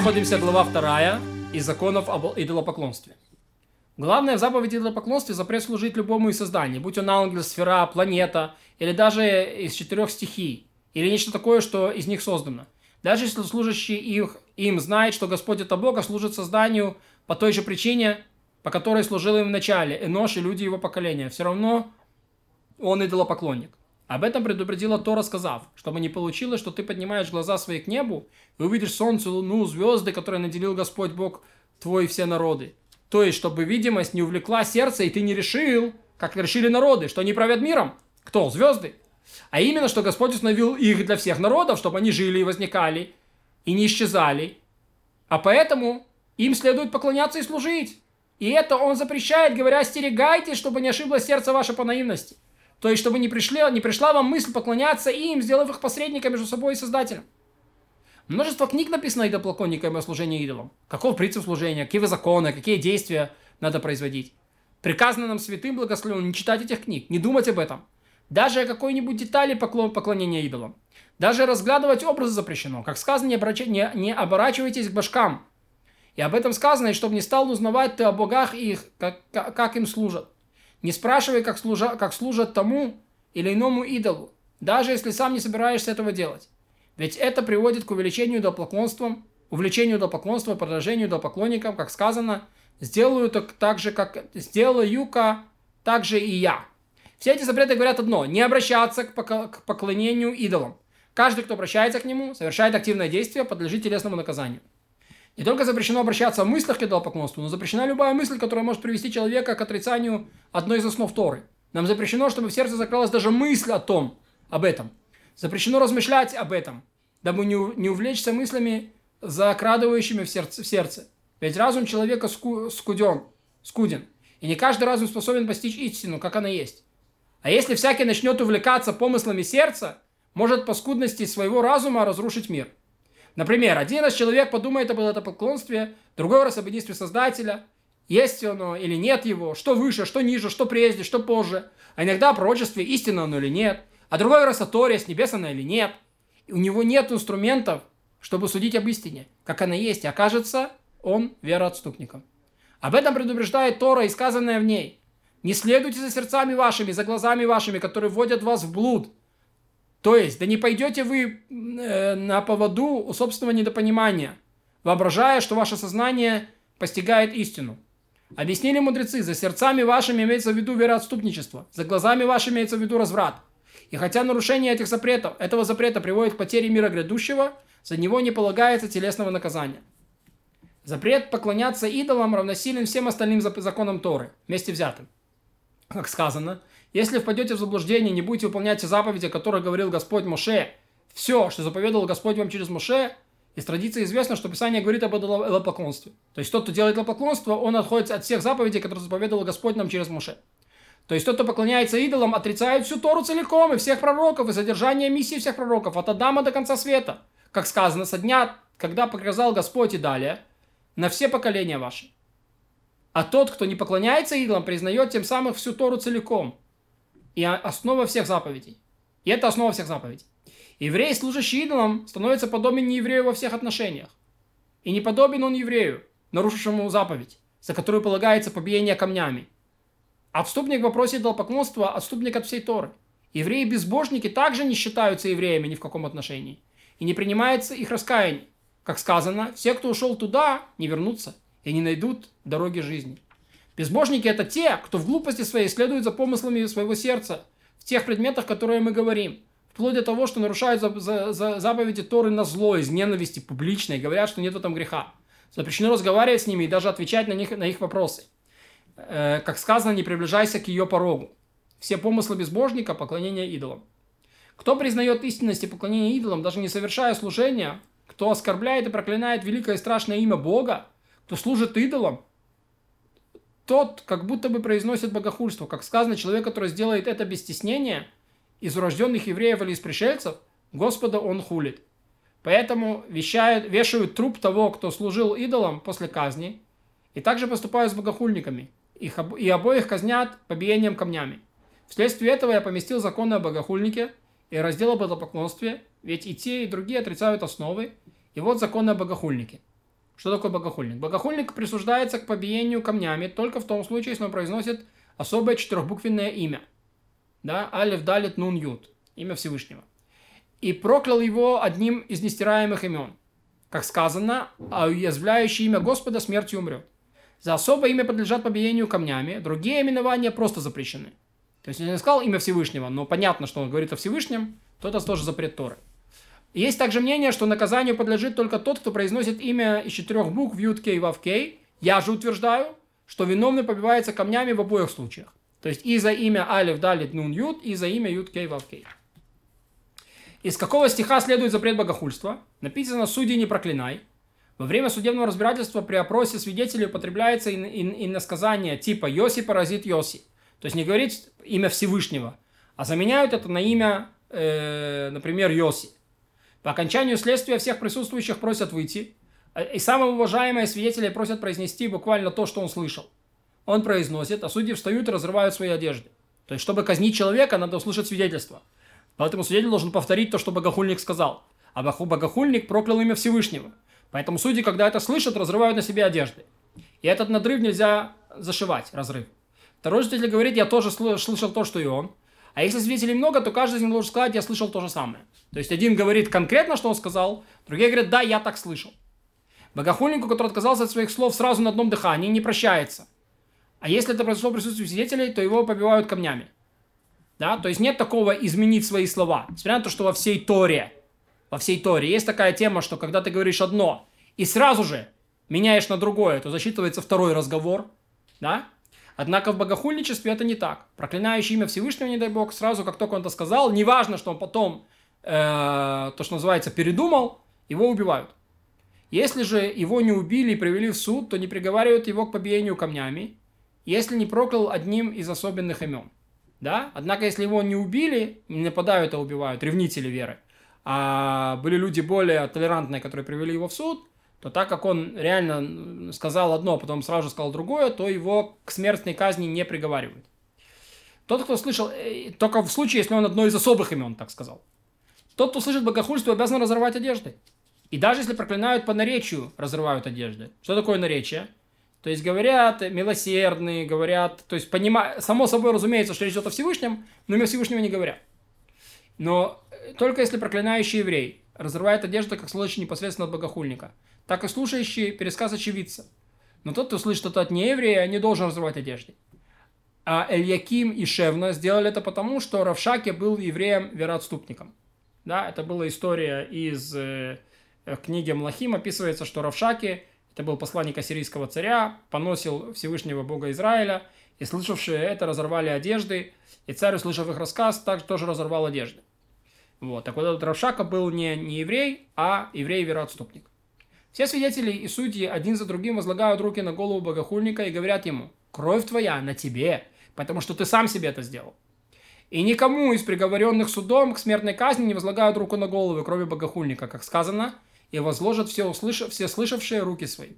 находимся глава 2 из законов об идолопоклонстве. Главное в заповеди идолопоклонстве запрет служить любому из созданий, будь он ангел, сфера, планета, или даже из четырех стихий, или нечто такое, что из них создано. Даже если служащий их, им знает, что Господь это Бог, служит созданию по той же причине, по которой служил им в начале, Энош и люди его поколения, все равно он идолопоклонник. Об этом предупредила Тора, сказав, чтобы не получилось, что ты поднимаешь глаза свои к небу и увидишь солнце, луну, звезды, которые наделил Господь Бог твой все народы. То есть, чтобы видимость не увлекла сердце, и ты не решил, как решили народы, что они правят миром. Кто? Звезды. А именно, что Господь установил их для всех народов, чтобы они жили и возникали, и не исчезали. А поэтому им следует поклоняться и служить. И это он запрещает, говоря, остерегайтесь, чтобы не ошиблось сердце ваше по наивности. То есть, чтобы не, пришли, не пришла вам мысль поклоняться им, сделав их посредниками между собой и Создателем. Множество книг написано идолопоклонниками о служении идолам. Каков принцип служения, какие законы, какие действия надо производить. Приказано нам святым благословенным не читать этих книг, не думать об этом. Даже о какой-нибудь детали поклон, поклонения идолам. Даже разглядывать образы запрещено. Как сказано, не, обращ... не, не оборачивайтесь к башкам. И об этом сказано, и чтобы не стал узнавать ты о богах и их, как, как им служат. Не спрашивай, как, служа, как служат тому или иному идолу, даже если сам не собираешься этого делать. Ведь это приводит к увеличению идолопоклонством, увлечению идолопоклонства, продолжению идолопоклонникам, как сказано, сделаю так, так же, как сделаю-ка так же и я. Все эти запреты говорят одно – не обращаться к поклонению идолам. Каждый, кто обращается к нему, совершает активное действие, подлежит телесному наказанию. Не только запрещено обращаться в мыслях к идолопоклонству, но запрещена любая мысль, которая может привести человека к отрицанию одной из основ Торы. Нам запрещено, чтобы в сердце закралась даже мысль о том, об этом. Запрещено размышлять об этом, дабы не, не увлечься мыслями, закрадывающими в сердце, в сердце. Ведь разум человека ску, скуден, скуден, и не каждый разум способен постичь истину, как она есть. А если всякий начнет увлекаться помыслами сердца, может по скудности своего разума разрушить мир – Например, один раз человек подумает об этом поклонстве, другой раз об единстве Создателя, есть оно или нет его, что выше, что ниже, что прежде, что позже, а иногда о пророчестве, истинно оно или нет, а другой раз о Торе, с небес она или нет. И у него нет инструментов, чтобы судить об истине, как она есть, и окажется он вероотступником. Об этом предупреждает Тора и сказанное в ней. «Не следуйте за сердцами вашими, за глазами вашими, которые вводят вас в блуд, то есть, да не пойдете вы э, на поводу у собственного недопонимания, воображая, что ваше сознание постигает истину. Объяснили мудрецы, за сердцами вашими имеется в виду вероотступничество, за глазами вашими имеется в виду разврат. И хотя нарушение этих запретов, этого запрета приводит к потере мира грядущего, за него не полагается телесного наказания. Запрет поклоняться идолам равносилен всем остальным законам Торы, вместе взятым. Как сказано, если впадете в заблуждение, не будете выполнять те заповеди, о которых говорил Господь Моше, все, что заповедовал Господь вам через Моше, из традиции известно, что Писание говорит об идолопоклонстве. То есть тот, кто делает идолопоклонство, он отходит от всех заповедей, которые заповедовал Господь нам через Моше. То есть тот, кто поклоняется идолам, отрицает всю Тору целиком, и всех пророков, и содержание миссии всех пророков, от Адама до конца света. Как сказано, со дня, когда показал Господь и далее, на все поколения ваши. А тот, кто не поклоняется идолам, признает тем самым всю Тору целиком и основа всех заповедей. И это основа всех заповедей. Еврей, служащий идолам, становится подобен нееврею во всех отношениях. И не подобен он еврею, нарушившему заповедь, за которую полагается побиение камнями. Отступник в вопросе идолопоклонства – отступник от всей Торы. Евреи-безбожники также не считаются евреями ни в каком отношении. И не принимается их раскаяние. Как сказано, все, кто ушел туда, не вернутся и не найдут дороги жизни. Безбожники – это те, кто в глупости своей следует за помыслами своего сердца, в тех предметах, которые мы говорим, вплоть до того, что нарушают за, за, за заповеди Торы на зло, из ненависти публичной, говорят, что нет там греха. Запрещено разговаривать с ними и даже отвечать на, них, на их вопросы. Э, как сказано, не приближайся к ее порогу. Все помыслы безбожника – поклонение идолам. Кто признает истинность и поклонение идолам, даже не совершая служения, кто оскорбляет и проклинает великое и страшное имя Бога, кто служит идолам, тот как будто бы произносит богохульство. Как сказано, человек, который сделает это без стеснения, из урожденных евреев или из пришельцев, Господа он хулит. Поэтому вещают, вешают труп того, кто служил идолам после казни, и также поступают с богохульниками. Их, и обоих казнят побиением камнями. Вследствие этого я поместил законы о богохульнике и раздел об идолопоклонстве, ведь и те, и другие отрицают основы. И вот законы о богохульнике. Что такое богохульник? Богохульник присуждается к побиению камнями только в том случае, если он произносит особое четырехбуквенное имя. Да, Алиф, Далит, Нун, Ют. Имя Всевышнего. И проклял его одним из нестираемых имен. Как сказано, а уязвляющий имя Господа смертью умрет. За особое имя подлежат побиению камнями, другие именования просто запрещены. То есть, он сказал имя Всевышнего, но понятно, что он говорит о Всевышнем, то это тоже запрет Торы. Есть также мнение, что наказанию подлежит только тот, кто произносит имя из четырех букв Ют Кей Вав Кей. Я же утверждаю, что виновный побивается камнями в обоих случаях. То есть и за имя Алиф Далит Нун Ют, и за имя Ют Кей Вав Кей. Из какого стиха следует запрет богохульства? Написано «Судьи не проклинай». Во время судебного разбирательства при опросе свидетелей употребляется иносказание типа «Йоси паразит Йоси». То есть не говорить имя Всевышнего, а заменяют это на имя, э, например, Йоси. По окончанию следствия всех присутствующих просят выйти, э, и самые уважаемые свидетели просят произнести буквально то, что он слышал. Он произносит, а судьи встают и разрывают свои одежды. То есть, чтобы казнить человека, надо услышать свидетельство. Поэтому свидетель должен повторить то, что богохульник сказал. А богохульник проклял имя Всевышнего. Поэтому судьи, когда это слышат, разрывают на себе одежды. И этот надрыв нельзя зашивать, разрыв. Второй свидетель говорит, я тоже слышал то, что и он. А если свидетелей много, то каждый из них должен сказать, я слышал то же самое. То есть один говорит конкретно, что он сказал, другие говорят, да, я так слышал. Богохульнику, который отказался от своих слов сразу на одном дыхании, не прощается. А если это произошло в присутствии свидетелей, то его побивают камнями. Да? То есть нет такого изменить свои слова. Несмотря на то, что во всей Торе, во всей Торе есть такая тема, что когда ты говоришь одно и сразу же меняешь на другое, то засчитывается второй разговор. Да? Однако в богохульничестве это не так. Проклинающий имя Всевышнего, не дай бог, сразу, как только он это сказал, неважно, что он потом, э, то, что называется, передумал, его убивают. Если же его не убили и привели в суд, то не приговаривают его к побиению камнями, если не проклял одним из особенных имен. Да? Однако, если его не убили, не нападают, а убивают, ревнители веры, а были люди более толерантные, которые привели его в суд, то так как он реально сказал одно, а потом сразу же сказал другое, то его к смертной казни не приговаривают. Тот, кто слышал, э, только в случае, если он одно из особых имен так сказал. Тот, кто слышит богохульство, обязан разорвать одежды. И даже если проклинают по наречию, разрывают одежды. Что такое наречие? То есть говорят милосердные, говорят, то есть понима... само собой разумеется, что речь идет о Всевышнем, но имя Всевышнего не говорят. Но э, только если проклинающий еврей разрывает одежду, как случай непосредственно от богохульника – так и слушающий пересказ очевидца. Но тот, кто слышит что-то от нееврея, не должен разрывать одежды. А Эльяким и Шевна сделали это потому, что Равшаке был евреем-вероотступником. Да, это была история из э, книги Млахим. Описывается, что Равшаке, это был посланник ассирийского царя, поносил Всевышнего Бога Израиля, и слышавшие это разорвали одежды, и царь, услышав их рассказ, также тоже разорвал одежды. Вот. Так вот этот Равшака был не, не еврей, а еврей-вероотступник. Все свидетели и судьи один за другим возлагают руки на голову богохульника и говорят ему, кровь твоя на тебе, потому что ты сам себе это сделал. И никому из приговоренных судом к смертной казни не возлагают руку на голову, кроме богохульника, как сказано, и возложат все, услыш... все слышавшие руки свои.